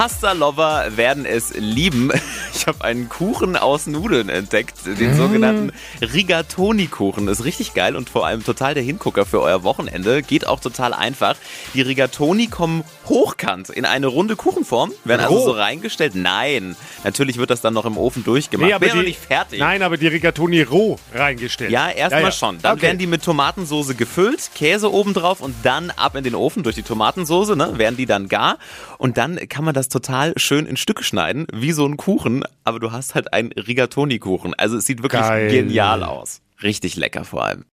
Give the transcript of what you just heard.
Pasta-Lover werden es lieben. Ich habe einen Kuchen aus Nudeln entdeckt, den Mm. sogenannten Rigatoni-Kuchen. Ist richtig geil und vor allem total der Hingucker für euer Wochenende. Geht auch total einfach. Die Rigatoni kommen hochkant in eine runde Kuchenform, werden also Roh. so reingestellt. Nein, natürlich wird das dann noch im Ofen durchgemacht. aber Wäre noch die- nicht fertig. Nein, aber die Rigatoni roh reingestellt. Ja, erstmal ja. schon. Dann Okay. werden die mit Tomatensoße gefüllt, Käse obendrauf und dann ab in den Ofen durch die Tomatensoße, ne, werden die dann gar. Und dann kann man das total schön in Stücke schneiden, wie so ein Kuchen, aber du hast halt einen Rigatoni-Kuchen. Also es sieht wirklich Geil. genial aus. Richtig lecker vor allem.